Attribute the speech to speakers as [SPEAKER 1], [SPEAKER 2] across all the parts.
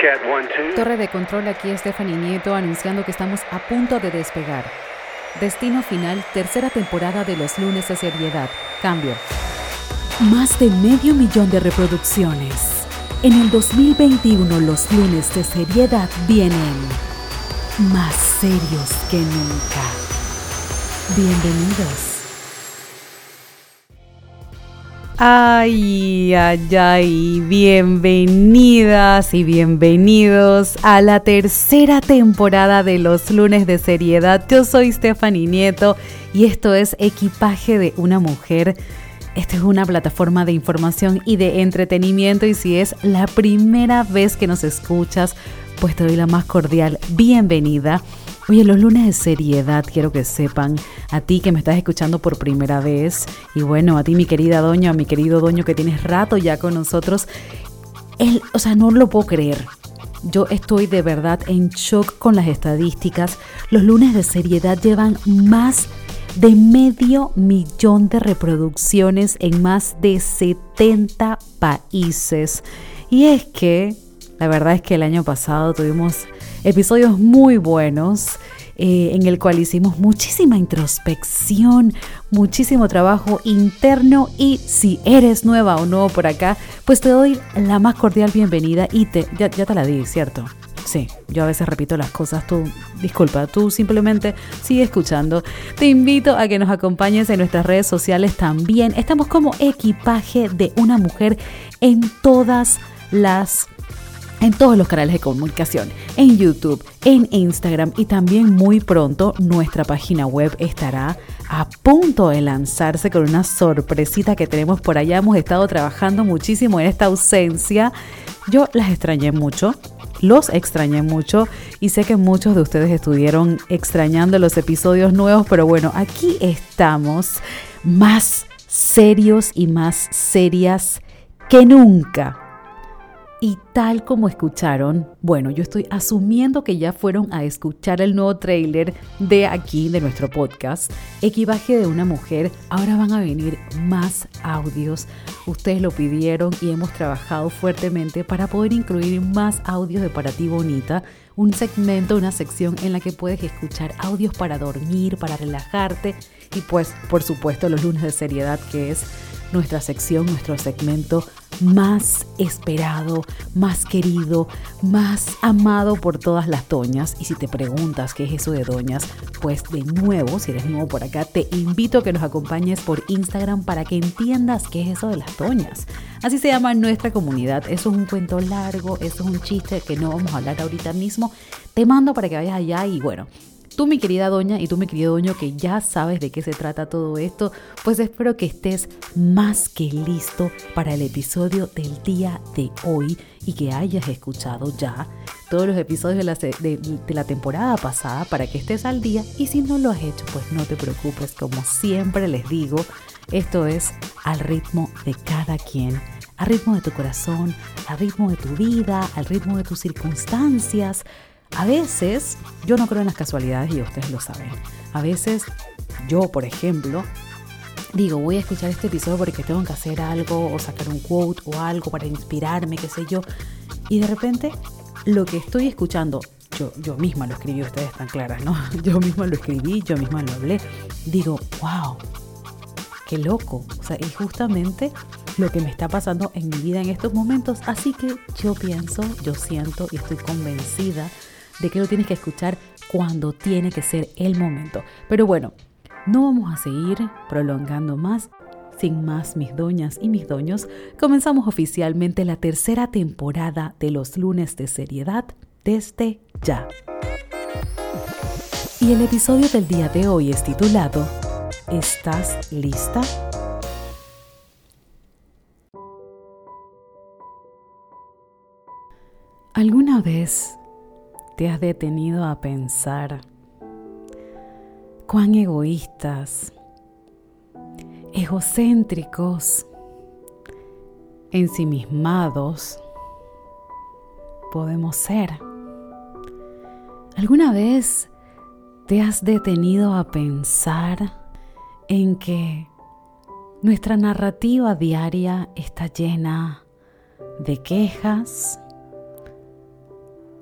[SPEAKER 1] Cat 1, 2.
[SPEAKER 2] Torre de control, aquí Stephanie Nieto anunciando que estamos a punto de despegar. Destino final, tercera temporada de los lunes de seriedad. Cambio.
[SPEAKER 3] Más de medio millón de reproducciones. En el 2021 los lunes de seriedad vienen más serios que nunca. Bienvenidos.
[SPEAKER 2] Ay, ay, ay, bienvenidas y bienvenidos a la tercera temporada de los lunes de seriedad. Yo soy Stephanie Nieto y esto es Equipaje de una Mujer. Esta es una plataforma de información y de entretenimiento y si es la primera vez que nos escuchas, pues te doy la más cordial bienvenida. Oye, los lunes de seriedad, quiero que sepan, a ti que me estás escuchando por primera vez, y bueno, a ti mi querida doña, a mi querido doño que tienes rato ya con nosotros, el, o sea, no lo puedo creer. Yo estoy de verdad en shock con las estadísticas. Los lunes de seriedad llevan más de medio millón de reproducciones en más de 70 países. Y es que, la verdad es que el año pasado tuvimos episodios muy buenos. Eh, en el cual hicimos muchísima introspección, muchísimo trabajo interno y si eres nueva o nuevo por acá, pues te doy la más cordial bienvenida y te, ya, ya te la di, ¿cierto? Sí, yo a veces repito las cosas, tú, disculpa, tú simplemente sigue escuchando. Te invito a que nos acompañes en nuestras redes sociales también. Estamos como equipaje de una mujer en todas las en todos los canales de comunicación, en YouTube, en Instagram y también muy pronto nuestra página web estará a punto de lanzarse con una sorpresita que tenemos por allá. Hemos estado trabajando muchísimo en esta ausencia. Yo las extrañé mucho. Los extrañé mucho y sé que muchos de ustedes estuvieron extrañando los episodios nuevos, pero bueno, aquí estamos más serios y más serias que nunca. Y tal como escucharon, bueno, yo estoy asumiendo que ya fueron a escuchar el nuevo trailer de aquí, de nuestro podcast, Equipaje de una mujer. Ahora van a venir más audios. Ustedes lo pidieron y hemos trabajado fuertemente para poder incluir más audios de Para ti Bonita. Un segmento, una sección en la que puedes escuchar audios para dormir, para relajarte y pues, por supuesto, los lunes de seriedad que es nuestra sección, nuestro segmento más esperado, más querido, más amado por todas las doñas. Y si te preguntas qué es eso de doñas, pues de nuevo, si eres nuevo por acá, te invito a que nos acompañes por Instagram para que entiendas qué es eso de las doñas. Así se llama nuestra comunidad. Eso es un cuento largo, eso es un chiste que no vamos a hablar ahorita mismo. Te mando para que vayas allá y bueno, Tú, mi querida doña, y tú, mi querido doño, que ya sabes de qué se trata todo esto, pues espero que estés más que listo para el episodio del día de hoy y que hayas escuchado ya todos los episodios de la, de la temporada pasada para que estés al día. Y si no lo has hecho, pues no te preocupes, como siempre les digo, esto es al ritmo de cada quien al ritmo de tu corazón, al ritmo de tu vida, al ritmo de tus circunstancias, a veces, yo no creo en las casualidades y ustedes lo saben. A veces, yo, por ejemplo, digo, voy a escuchar este episodio porque tengo que hacer algo o sacar un quote o algo para inspirarme, qué sé yo. Y de repente, lo que estoy escuchando, yo, yo misma lo escribí, ustedes están claras, ¿no? Yo misma lo escribí, yo misma lo hablé. Digo, wow, qué loco. O sea, es justamente lo que me está pasando en mi vida en estos momentos. Así que yo pienso, yo siento y estoy convencida de que lo tienes que escuchar cuando tiene que ser el momento. Pero bueno, no vamos a seguir prolongando más. Sin más, mis doñas y mis doños, comenzamos oficialmente la tercera temporada de los lunes de seriedad desde ya. Y el episodio del día de hoy es titulado ¿Estás lista? ¿Alguna vez te has detenido a pensar cuán egoístas, egocéntricos, ensimismados podemos ser. ¿Alguna vez te has detenido a pensar en que nuestra narrativa diaria está llena de quejas,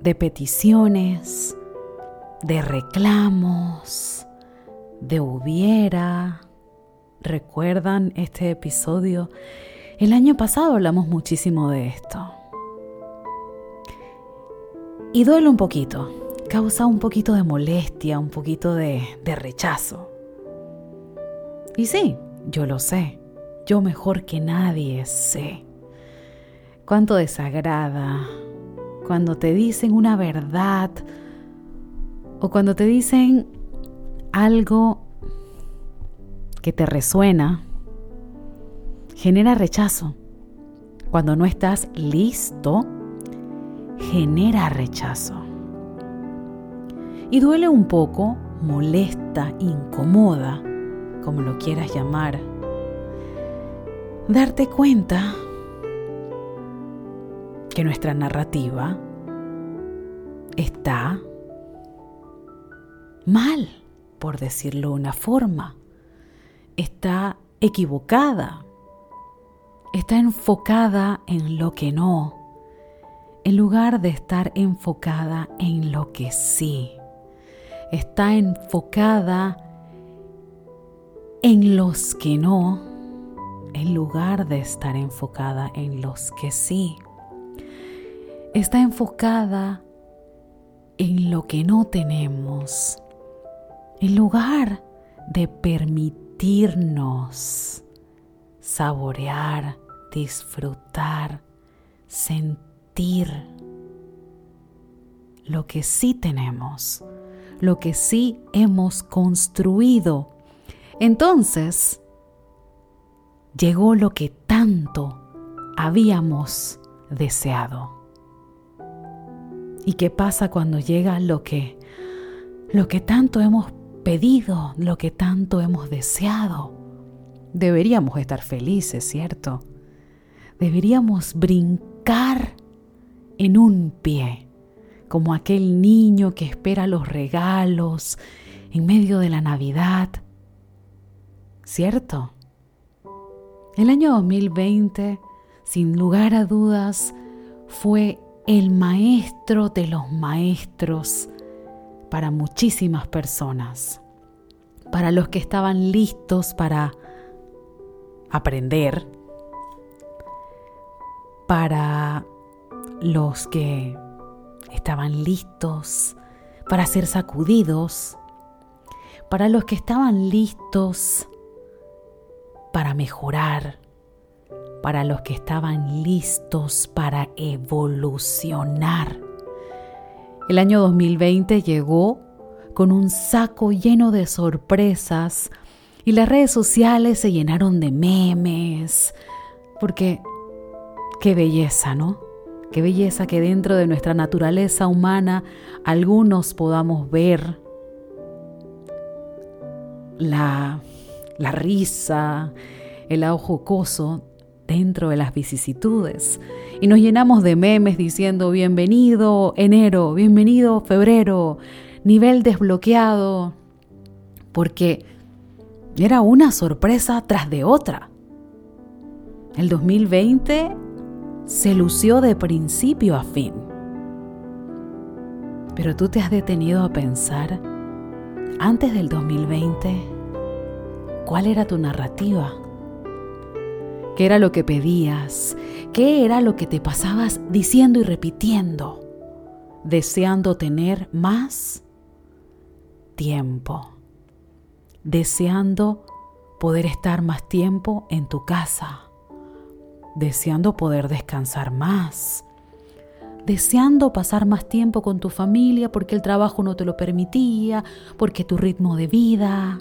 [SPEAKER 2] de peticiones, de reclamos, de hubiera. ¿Recuerdan este episodio? El año pasado hablamos muchísimo de esto. Y duele un poquito, causa un poquito de molestia, un poquito de, de rechazo. Y sí, yo lo sé, yo mejor que nadie sé. Cuánto desagrada cuando te dicen una verdad o cuando te dicen algo que te resuena, genera rechazo. Cuando no estás listo, genera rechazo. Y duele un poco, molesta, incomoda, como lo quieras llamar. Darte cuenta que nuestra narrativa está mal, por decirlo de una forma. Está equivocada. Está enfocada en lo que no, en lugar de estar enfocada en lo que sí. Está enfocada en los que no, en lugar de estar enfocada en los que sí. Está enfocada en lo que no tenemos, en lugar de permitirnos saborear, disfrutar, sentir lo que sí tenemos, lo que sí hemos construido. Entonces, llegó lo que tanto habíamos deseado. ¿Y qué pasa cuando llega lo que lo que tanto hemos pedido, lo que tanto hemos deseado? Deberíamos estar felices, ¿cierto? Deberíamos brincar en un pie, como aquel niño que espera los regalos en medio de la Navidad. ¿Cierto? El año 2020, sin lugar a dudas, fue el maestro de los maestros para muchísimas personas, para los que estaban listos para aprender, para los que estaban listos para ser sacudidos, para los que estaban listos para mejorar, para los que estaban listos para evolucionar. El año 2020 llegó con un saco lleno de sorpresas y las redes sociales se llenaron de memes, porque qué belleza, ¿no? Qué belleza que dentro de nuestra naturaleza humana algunos podamos ver la, la risa, el lado jocoso dentro de las vicisitudes. Y nos llenamos de memes diciendo bienvenido enero, bienvenido febrero, nivel desbloqueado, porque era una sorpresa tras de otra. El 2020 se lució de principio a fin. Pero tú te has detenido a pensar, antes del 2020, ¿cuál era tu narrativa? ¿Qué era lo que pedías? ¿Qué era lo que te pasabas diciendo y repitiendo? Deseando tener más tiempo. Deseando poder estar más tiempo en tu casa. Deseando poder descansar más. Deseando pasar más tiempo con tu familia porque el trabajo no te lo permitía, porque tu ritmo de vida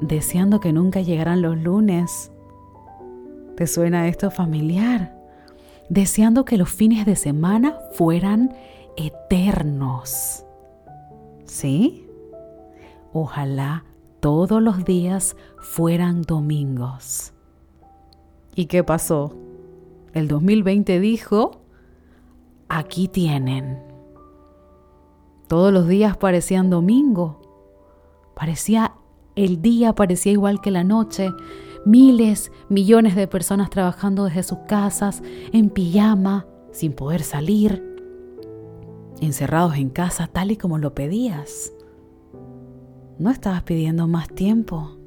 [SPEAKER 2] deseando que nunca llegaran los lunes. ¿Te suena esto familiar? Deseando que los fines de semana fueran eternos. ¿Sí? Ojalá todos los días fueran domingos. ¿Y qué pasó? El 2020 dijo, aquí tienen. Todos los días parecían domingo. Parecía el día parecía igual que la noche, miles, millones de personas trabajando desde sus casas, en pijama, sin poder salir. encerrados en casa tal y como lo pedías. No estabas pidiendo más tiempo.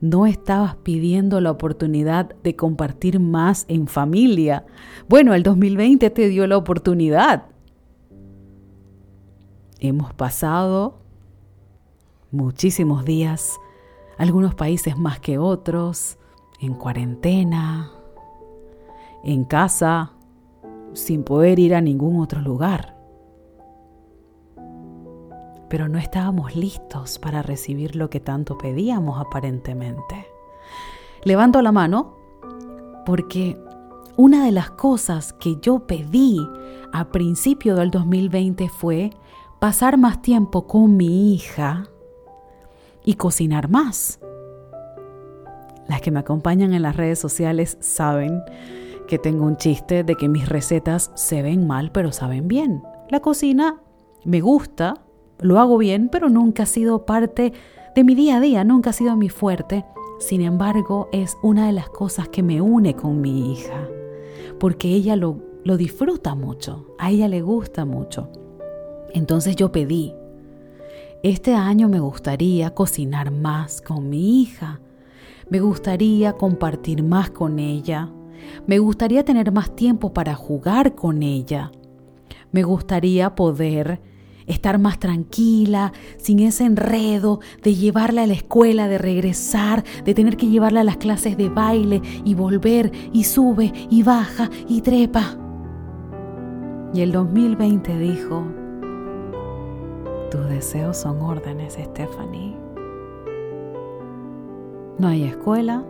[SPEAKER 2] No estabas pidiendo la oportunidad de compartir más en familia. Bueno, el 2020 te dio la oportunidad. Hemos pasado muchísimos días, algunos países más que otros, en cuarentena, en casa, sin poder ir a ningún otro lugar. Pero no estábamos listos para recibir lo que tanto pedíamos aparentemente. Levanto la mano porque una de las cosas que yo pedí a principio del 2020 fue pasar más tiempo con mi hija y cocinar más. Las que me acompañan en las redes sociales saben que tengo un chiste de que mis recetas se ven mal pero saben bien. La cocina me gusta, lo hago bien, pero nunca ha sido parte de mi día a día, nunca ha sido mi fuerte. Sin embargo, es una de las cosas que me une con mi hija, porque ella lo, lo disfruta mucho, a ella le gusta mucho. Entonces yo pedí, este año me gustaría cocinar más con mi hija, me gustaría compartir más con ella, me gustaría tener más tiempo para jugar con ella. Me gustaría poder estar más tranquila, sin ese enredo de llevarla a la escuela, de regresar, de tener que llevarla a las clases de baile y volver y sube y baja y trepa. Y el 2020 dijo, tus deseos son órdenes, Stephanie. No hay escuela,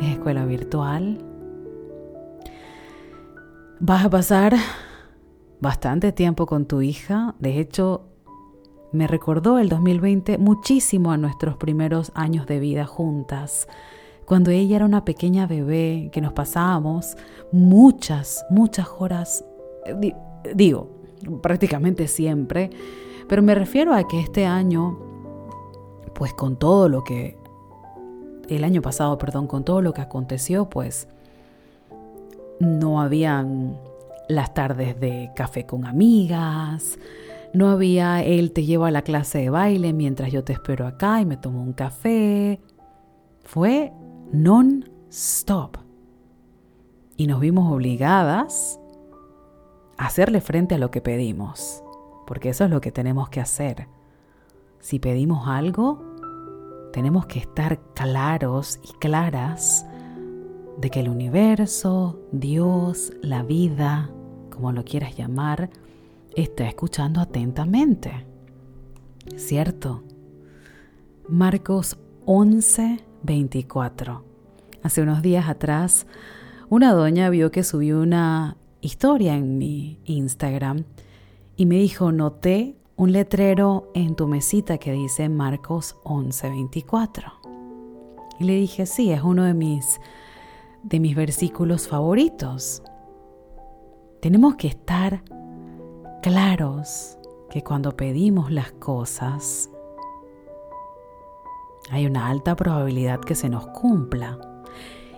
[SPEAKER 2] es escuela virtual, Vas a pasar bastante tiempo con tu hija. De hecho, me recordó el 2020 muchísimo a nuestros primeros años de vida juntas. Cuando ella era una pequeña bebé, que nos pasábamos muchas, muchas horas, digo, prácticamente siempre, pero me refiero a que este año, pues con todo lo que, el año pasado, perdón, con todo lo que aconteció, pues no habían las tardes de café con amigas, no había él te lleva a la clase de baile mientras yo te espero acá y me tomo un café. Fue non-stop. Y nos vimos obligadas a hacerle frente a lo que pedimos, porque eso es lo que tenemos que hacer. Si pedimos algo, tenemos que estar claros y claras de que el universo, Dios, la vida, como lo quieras llamar, está escuchando atentamente. ¿Cierto? Marcos 11, 24. Hace unos días atrás, una doña vio que subí una historia en mi Instagram y me dijo, noté un letrero en tu mesita que dice Marcos 11, 24. Y le dije, sí, es uno de mis de mis versículos favoritos. Tenemos que estar claros que cuando pedimos las cosas hay una alta probabilidad que se nos cumpla.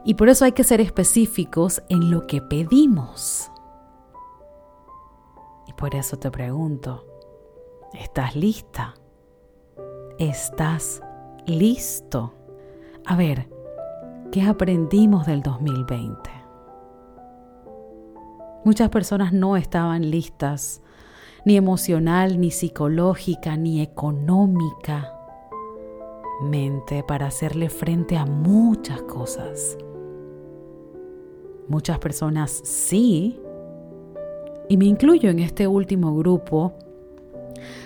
[SPEAKER 2] Y por eso hay que ser específicos en lo que pedimos. Por eso te pregunto, ¿estás lista? ¿Estás listo? A ver, ¿Qué aprendimos del 2020? Muchas personas no estaban listas, ni emocional, ni psicológica, ni económica mente para hacerle frente a muchas cosas. Muchas personas sí, y me incluyo en este último grupo,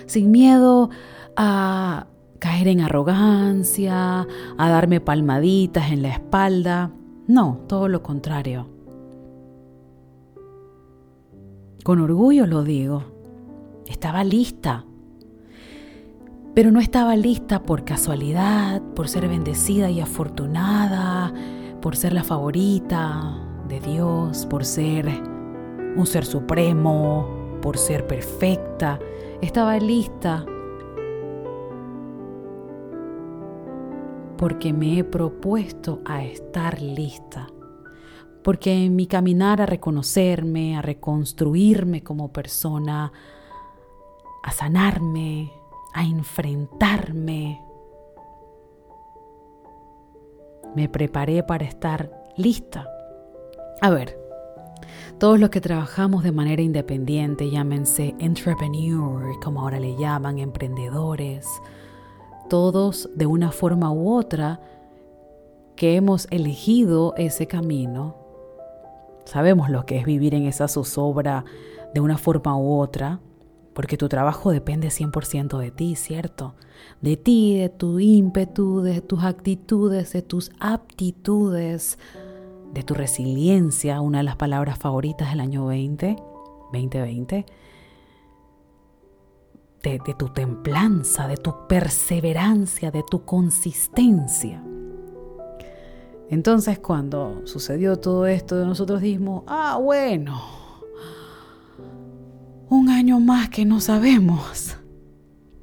[SPEAKER 2] sin miedo a caer en arrogancia, a darme palmaditas en la espalda. No, todo lo contrario. Con orgullo lo digo. Estaba lista. Pero no estaba lista por casualidad, por ser bendecida y afortunada, por ser la favorita de Dios, por ser un ser supremo, por ser perfecta. Estaba lista porque me he propuesto a estar lista, porque en mi caminar a reconocerme, a reconstruirme como persona, a sanarme, a enfrentarme, me preparé para estar lista. A ver, todos los que trabajamos de manera independiente, llámense entrepreneur, como ahora le llaman, emprendedores, todos de una forma u otra que hemos elegido ese camino, sabemos lo que es vivir en esa zozobra de una forma u otra, porque tu trabajo depende 100% de ti, ¿cierto? De ti, de tu ímpetu, de tus actitudes, de tus aptitudes, de tu resiliencia, una de las palabras favoritas del año 20, 2020, de, de tu templanza, de tu perseverancia, de tu consistencia. Entonces cuando sucedió todo esto, nosotros dijimos, ah, bueno, un año más que no sabemos.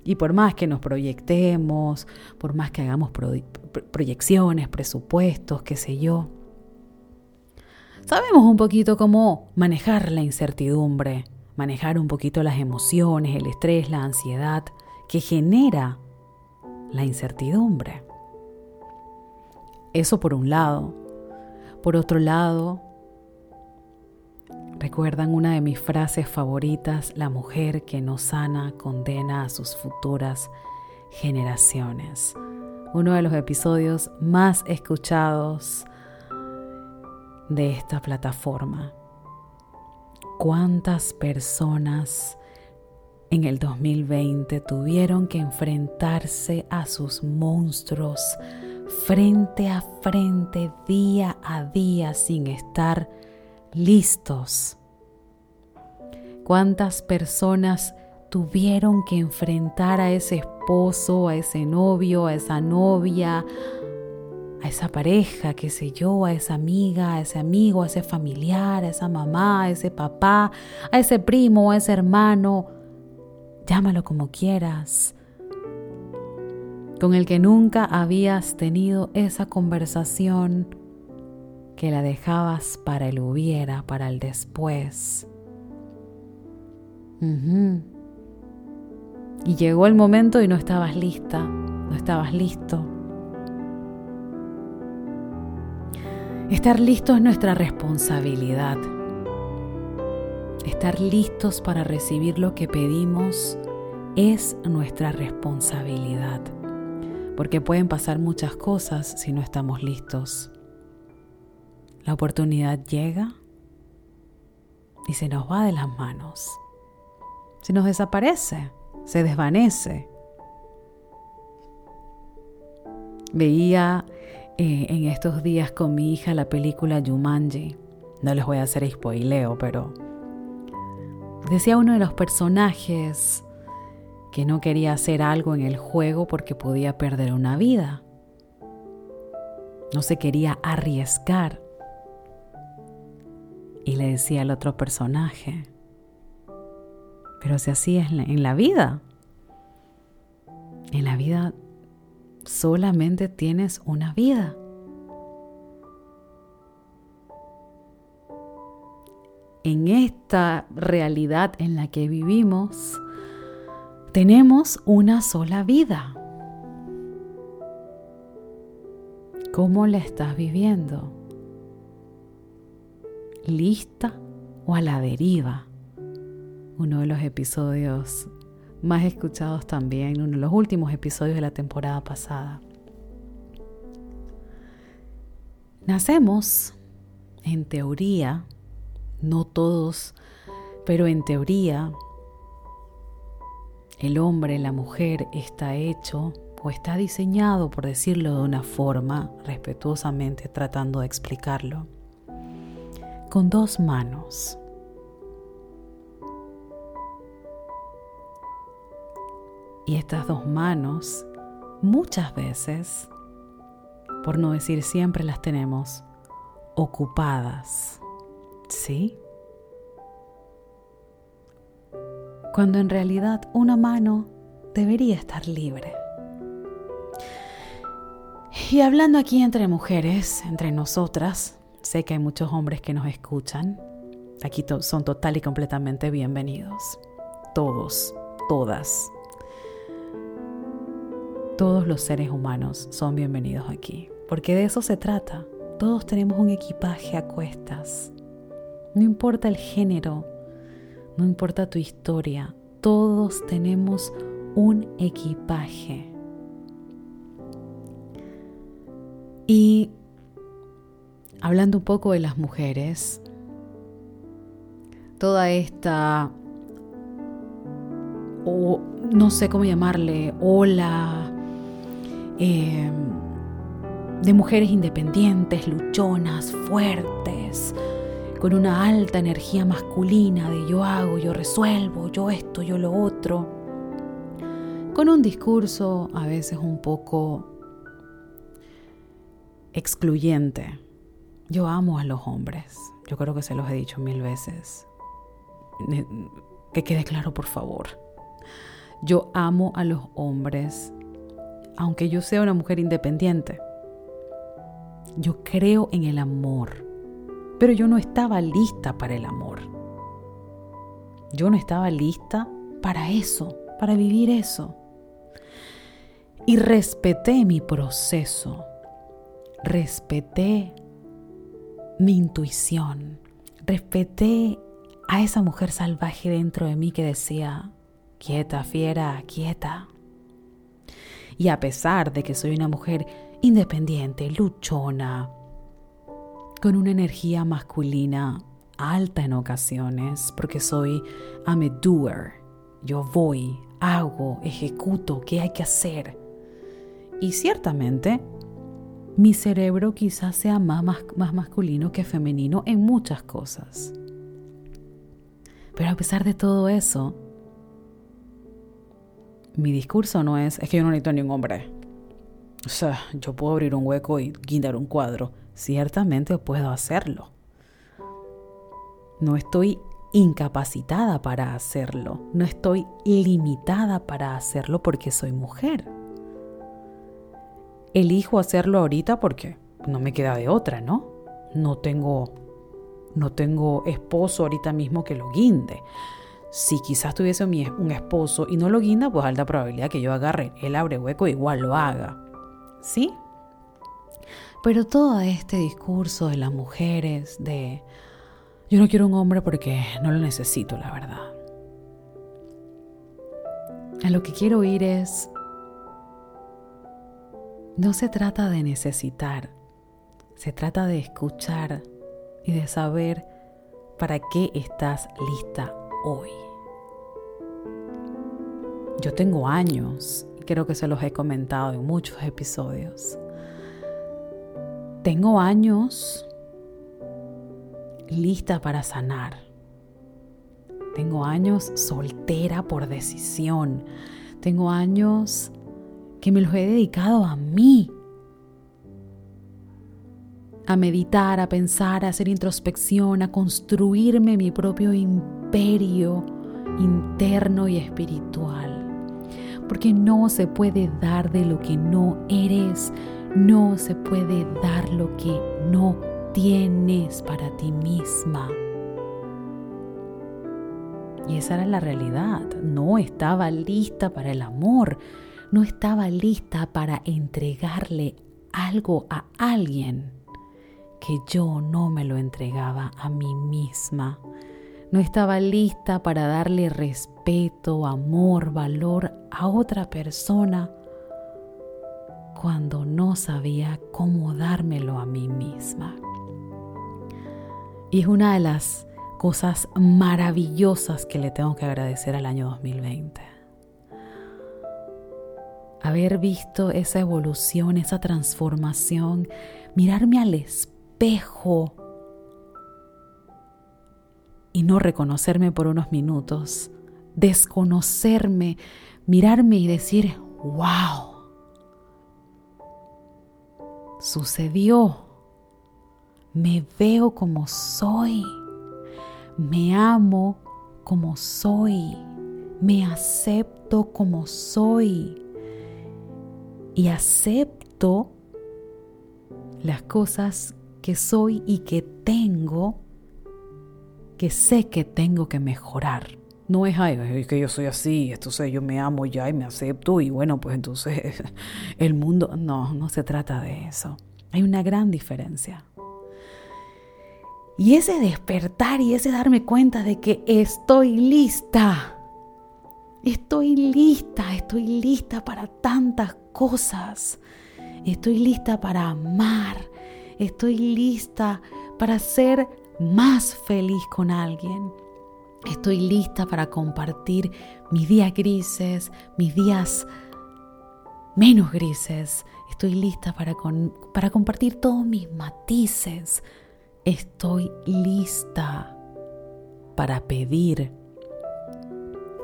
[SPEAKER 2] Y por más que nos proyectemos, por más que hagamos proyecciones, presupuestos, qué sé yo, sabemos un poquito cómo manejar la incertidumbre, manejar un poquito las emociones, el estrés, la ansiedad que genera la incertidumbre. Eso por un lado. Por otro lado, recuerdan una de mis frases favoritas, la mujer que no sana condena a sus futuras generaciones. Uno de los episodios más escuchados de esta plataforma. ¿Cuántas personas en el 2020 tuvieron que enfrentarse a sus monstruos frente a frente, día a día, sin estar listos. ¿Cuántas personas tuvieron que enfrentar a ese esposo, a ese novio, a esa novia, a esa pareja, qué sé yo, a esa amiga, a ese amigo, a ese familiar, a esa mamá, a ese papá, a ese primo, a ese hermano, llámalo como quieras, con el que nunca habías tenido esa conversación que la dejabas para el hubiera, para el después. Y llegó el momento y no estabas lista, no estabas listo. Estar listo es nuestra responsabilidad. Estar listos para recibir lo que pedimos es nuestra responsabilidad porque pueden pasar muchas cosas si no estamos listos. La oportunidad llega y se nos va de las manos. Se nos desaparece, se desvanece. Veía eh, en estos días con mi hija la película Jumanji. No les voy a hacer spoileo, pero decía uno de los personajes que no quería hacer algo en el juego porque podía perder una vida. No se quería arriesgar. Y le decía al otro personaje, pero si así es en la vida, en la vida solamente tienes una vida. En esta realidad en la que vivimos, tenemos una sola vida. ¿Cómo la estás viviendo? ¿Lista o a la deriva? Uno de los episodios más escuchados también, uno de los últimos episodios de la temporada pasada. Nacemos, en teoría, no todos, pero en teoría, el hombre, la mujer está hecho o está diseñado, por decirlo de una forma, respetuosamente tratando de explicarlo, con dos manos. Y estas dos manos muchas veces, por no decir siempre, las tenemos ocupadas. ¿Sí? cuando en realidad una mano debería estar libre. Y hablando aquí entre mujeres, entre nosotras, sé que hay muchos hombres que nos escuchan. Aquí son total y completamente bienvenidos. Todos, todas. Todos los seres humanos son bienvenidos aquí, porque de eso se trata. Todos tenemos un equipaje a cuestas. No importa el género, no importa tu historia, todos tenemos un equipaje. Y hablando un poco de las mujeres, toda esta, o no sé cómo llamarle, ola eh, de mujeres independientes, luchonas, fuertes, con una alta energía masculina de yo hago, yo resuelvo, yo esto, yo lo otro, con un discurso a veces un poco excluyente. Yo amo a los hombres. Yo creo que se los he dicho mil veces. Que quede claro, por favor. Yo amo a los hombres, aunque yo sea una mujer independiente. Yo creo en el amor, pero yo no estaba lista para el amor. Yo no estaba lista para eso, para vivir eso. Y respeté mi proceso respeté mi intuición, respeté a esa mujer salvaje dentro de mí que decía, quieta, fiera, quieta. Y a pesar de que soy una mujer independiente, luchona, con una energía masculina alta en ocasiones, porque soy I'm a doer, yo voy, hago, ejecuto, ¿qué hay que hacer? Y ciertamente mi cerebro quizás sea más, más, masculino que femenino en muchas cosas. Pero a pesar de todo eso, mi discurso no es, es que yo no necesito ni un hombre. O sea, yo puedo abrir un hueco y guindar un cuadro. Ciertamente puedo hacerlo. No estoy incapacitada para hacerlo. No estoy limitada para hacerlo porque soy mujer elijo hacerlo ahorita porque no me queda de otra, ¿no? No tengo no tengo esposo ahorita mismo que lo guinde. Si quizás tuviese un esposo y no lo guinda, pues alta probabilidad que yo agarre el abre hueco igual lo haga. ¿Sí? Pero todo este discurso de las mujeres, de yo no quiero un hombre porque no lo necesito, la verdad. A lo que quiero ir es, no se trata de necesitar, se trata de escuchar y de saber para qué estás lista hoy. Yo tengo años, creo que se los he comentado en muchos episodios. Tengo años lista para sanar. Tengo años soltera por decisión. Tengo años que me los he dedicado a mí. A meditar, a pensar, a hacer introspección, a construirme mi propio imperio interno y espiritual. Porque no se puede dar de lo que no eres, no se puede dar lo que no tienes para ti misma. Y esa era la realidad. No estaba lista para el amor no estaba lista para entregarle algo a alguien que yo no me lo entregaba a mí misma. No estaba lista para darle respeto, amor, valor a otra persona cuando no sabía cómo dármelo a mí misma. Y es una de las cosas maravillosas que le tengo que agradecer al año 2020 haber visto esa evolución, esa transformación, mirarme al espejo y no reconocerme por unos minutos, desconocerme, mirarme y decir, wow, sucedió, me veo como soy, me amo como soy, me acepto como soy y acepto las cosas que soy y que tengo, que sé que tengo que mejorar. No es, ay, que yo soy así, entonces yo me amo ya y me acepto y bueno, pues entonces el mundo, no, no se trata de eso. Hay una gran diferencia. Y ese despertar y ese darme cuenta de que estoy lista. Estoy lista, estoy lista para tantas cosas. Estoy lista para amar. Estoy lista para ser más feliz con alguien. Estoy lista para compartir mis días grises, mis días menos grises. Estoy lista para, para compartir todos mis matices. Estoy lista para pedir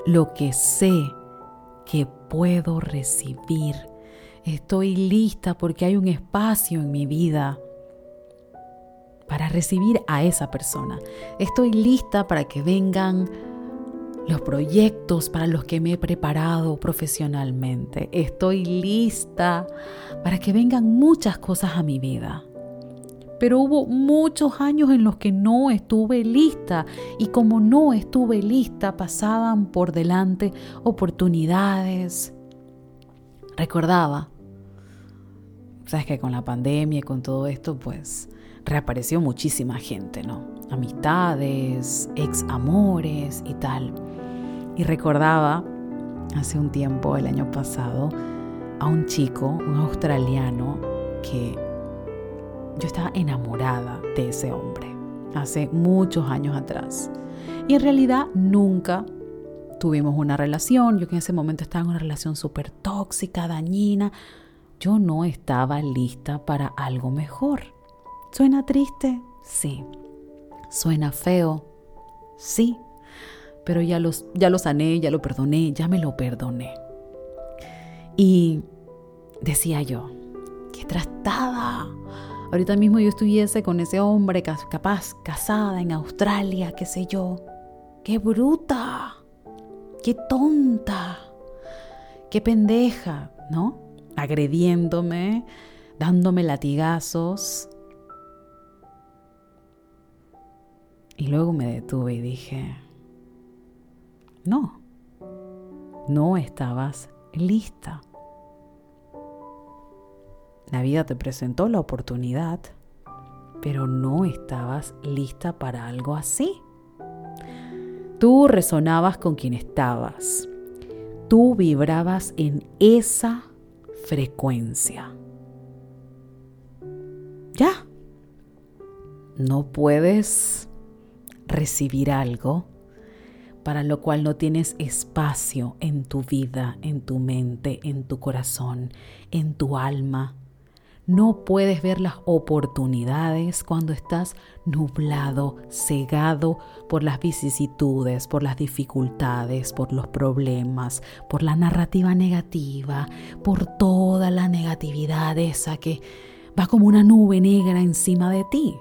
[SPEAKER 2] lo que sé que puedo recibir. Estoy lista porque hay un espacio en mi vida para recibir a esa persona. Estoy lista para que vengan los proyectos para los que me he preparado profesionalmente. Estoy lista para que vengan muchas cosas a mi vida. Pero hubo muchos años en los que no estuve lista y como no estuve lista pasaban por delante oportunidades. Recordaba, sabes que con la pandemia y con todo esto pues reapareció muchísima gente, ¿no? Amistades, ex amores y tal. Y recordaba hace un tiempo, el año pasado, a un chico, un australiano, que yo estaba enamorada de ese hombre hace muchos años atrás. Y en realidad nunca tuvimos una relación. Yo que en ese momento estaba en una relación súper tóxica, dañina. Yo no estaba lista para algo mejor. ¿Suena triste? Sí. ¿Suena feo? Sí. Pero ya, los, ya lo sané, ya lo perdoné, ya me lo perdoné. Y decía yo, qué trastada ahorita mismo yo estuviese con ese hombre capaz casada en Australia, qué sé yo. ¡Qué bruta! ¡Qué tonta! ¡Qué pendeja! ¿No? Agrediéndome, dándome latigazos. Y luego me detuve y dije, no, no estabas lista. La vida te presentó la oportunidad, pero no estabas lista para algo así. Tú resonabas con quien estabas. Tú vibrabas en esa frecuencia. Ya. No puedes recibir algo para lo cual no tienes espacio en tu vida, en tu mente, en tu corazón, en tu alma, no puedes ver las oportunidades cuando estás nublado, cegado por las vicisitudes, por las dificultades, por los problemas, por la narrativa negativa, por toda la negatividad esa que va como una nube negra encima de ti.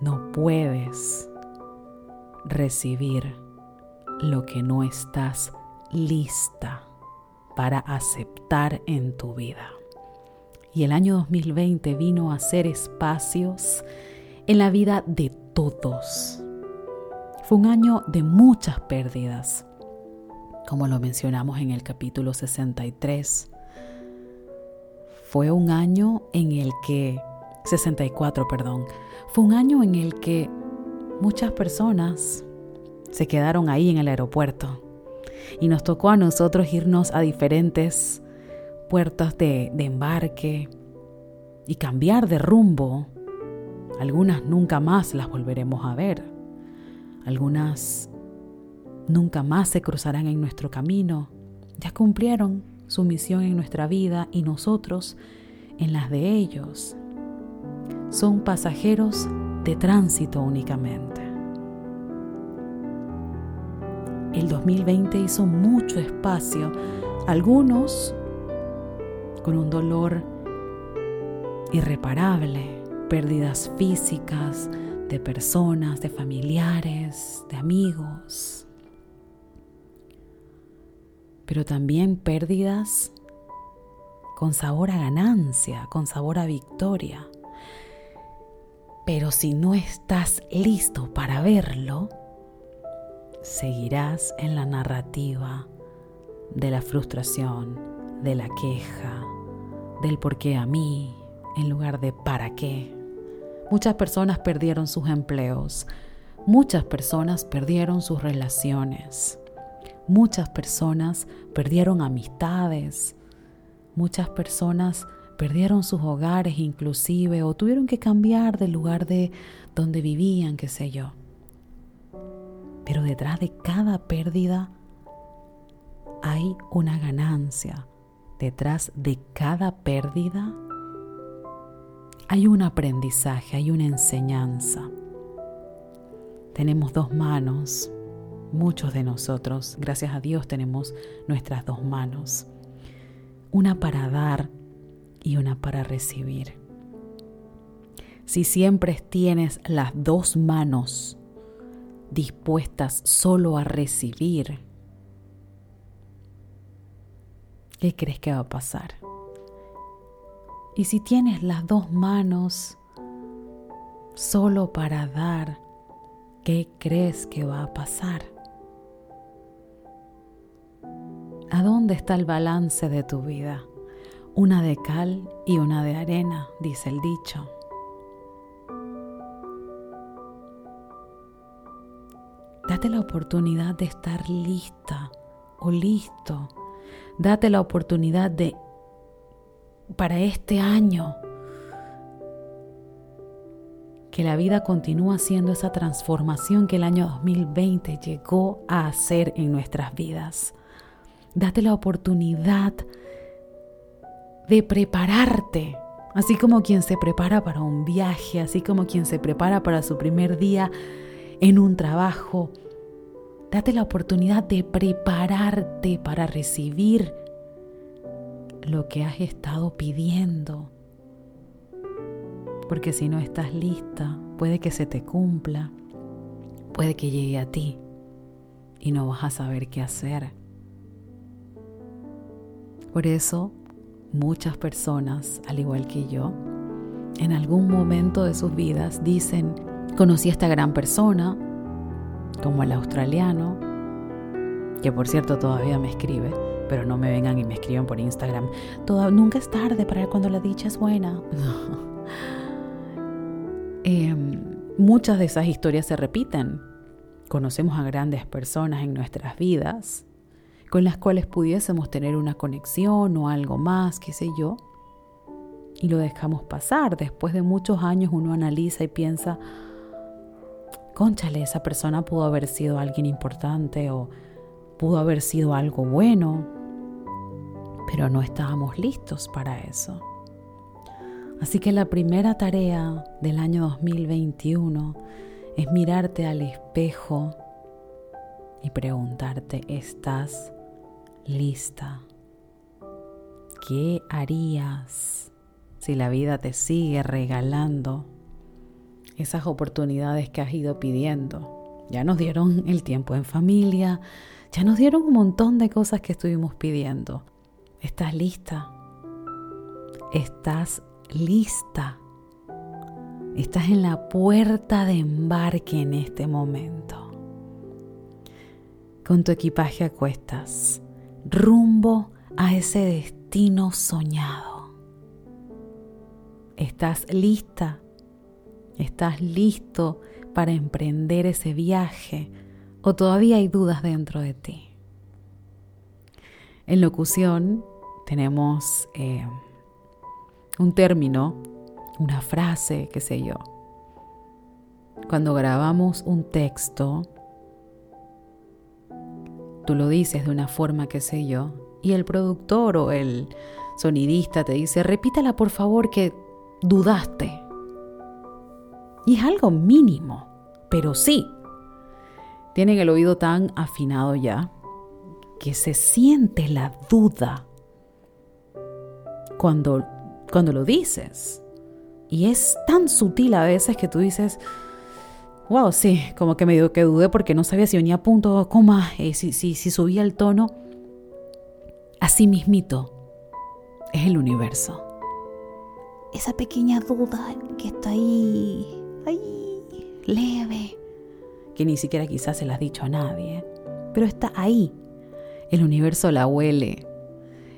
[SPEAKER 2] No puedes recibir lo que no estás lista para aceptar en tu vida. Y el año 2020 vino a hacer espacios en la vida de todos. Fue un año de muchas pérdidas, como lo mencionamos en el capítulo 63. Fue un año en el que, 64, perdón, fue un año en el que muchas personas se quedaron ahí en el aeropuerto y nos tocó a nosotros irnos a diferentes puertas de, embarque y cambiar de rumbo. Algunas nunca más las volveremos a ver. Algunas nunca más se cruzarán en nuestro camino. Ya cumplieron su misión en nuestra vida y nosotros en las de ellos. Son pasajeros de tránsito únicamente. El 2020 hizo mucho espacio. Algunos con un dolor irreparable, pérdidas físicas de personas, de familiares, de amigos, pero también pérdidas con sabor a ganancia, con sabor a victoria. Pero si no estás listo para verlo, seguirás en la narrativa de la frustración, de la queja, del por qué a mí, en lugar de para qué. Muchas personas perdieron sus empleos, muchas personas perdieron sus relaciones, muchas personas perdieron amistades, muchas personas perdieron sus hogares inclusive o tuvieron que cambiar del lugar de donde vivían, qué sé yo. Pero detrás de cada pérdida hay una ganancia. Detrás de cada pérdida hay un aprendizaje, hay una enseñanza. Tenemos dos manos, muchos de nosotros, gracias a Dios tenemos nuestras dos manos. Una para dar y una para recibir. Si siempre tienes las dos manos dispuestas solo a recibir, ¿qué crees que va a pasar? Y si tienes las dos manos solo para dar, ¿qué crees que va a pasar? ¿A dónde está el balance de tu vida? Una de cal y una de arena, dice el dicho. Date la oportunidad de estar lista o listo. Date la oportunidad de, para este año, que la vida continúa siendo esa transformación que el año 2020 llegó a hacer en nuestras vidas. Date la oportunidad de prepararte, así como quien se prepara para un viaje, así como quien se prepara para su primer día en un trabajo. Date la oportunidad de prepararte para recibir lo que has estado pidiendo. Porque si no estás lista, puede que se te cumpla, puede que llegue a ti y no vas a saber qué hacer. Por eso Muchas personas, al igual que yo, en algún momento de sus vidas dicen, conocí a esta gran persona, como el australiano, que por cierto todavía me escribe, pero no me vengan y me escriban por Instagram. nunca es tarde para cuando la dicha es buena. Em, muchas de esas historias se repiten. Conocemos a grandes personas en nuestras vidas con las cuales pudiésemos tener una conexión o algo más, qué sé yo, y lo dejamos pasar. Después de muchos años uno analiza y piensa, conchale, esa persona pudo haber sido alguien importante o pudo haber sido algo bueno, pero no estábamos listos para eso. Así que la primera tarea del año 2021 es mirarte al espejo y preguntarte, ¿estás lista. ¿Qué harías si la vida te sigue regalando esas oportunidades que has ido pidiendo? Ya nos dieron el tiempo en familia, ya nos dieron un montón de cosas que estuvimos pidiendo. ¿Estás lista? ¿Estás lista? Estás en la puerta de embarque en este momento. Con tu equipaje a cuestas rumbo a ese destino soñado. ¿Estás lista? ¿Estás listo para emprender ese viaje o todavía hay dudas dentro de ti? En locución tenemos eh, un término, una frase, qué sé yo. Cuando grabamos un texto, tú lo dices de una forma, qué sé yo, y el productor o el sonidista te dice, repítala por favor que dudaste. Y es algo mínimo, pero sí. Tienen el oído tan afinado ya que se siente la duda cuando, cuando lo dices. Y es tan sutil a veces que tú dices, Wow, sí, como que me dio que dudé porque no sabía si venía punto o coma, eh, si, si, si subía el tono. Así mismito es el universo. Esa pequeña duda que está ahí, ahí, leve, que ni siquiera quizás se la has dicho a nadie, pero está ahí. El universo la huele,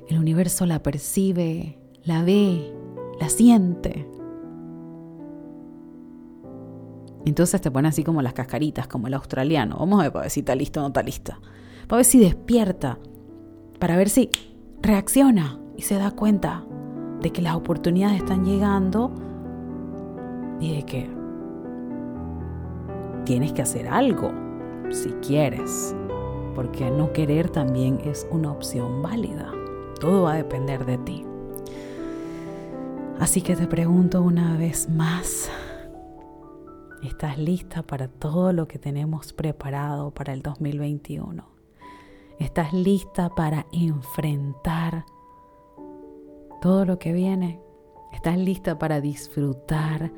[SPEAKER 2] el universo la percibe, la ve, la siente. Entonces te pone así como las cascaritas, como el australiano. Vamos a ver para ver si está listo o no está lista. Para ver si despierta. Para ver si reacciona y se da cuenta de que las oportunidades están llegando y de que tienes que hacer algo si quieres. Porque no querer también es una opción válida. Todo va a depender de ti. Así que te pregunto una vez más, ¿estás lista para todo lo que tenemos preparado para el 2021? ¿Estás lista para enfrentar todo lo que viene? ¿Estás lista para disfrutar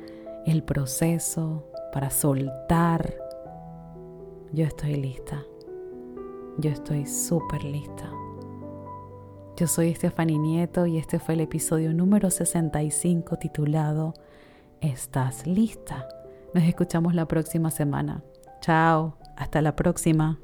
[SPEAKER 2] el proceso, para soltar? Yo estoy lista. Yo estoy súper lista. Yo soy Estefany Nieto y este fue el episodio número 65 titulado ¿Estás lista? Nos escuchamos la próxima semana. Chao, hasta la próxima.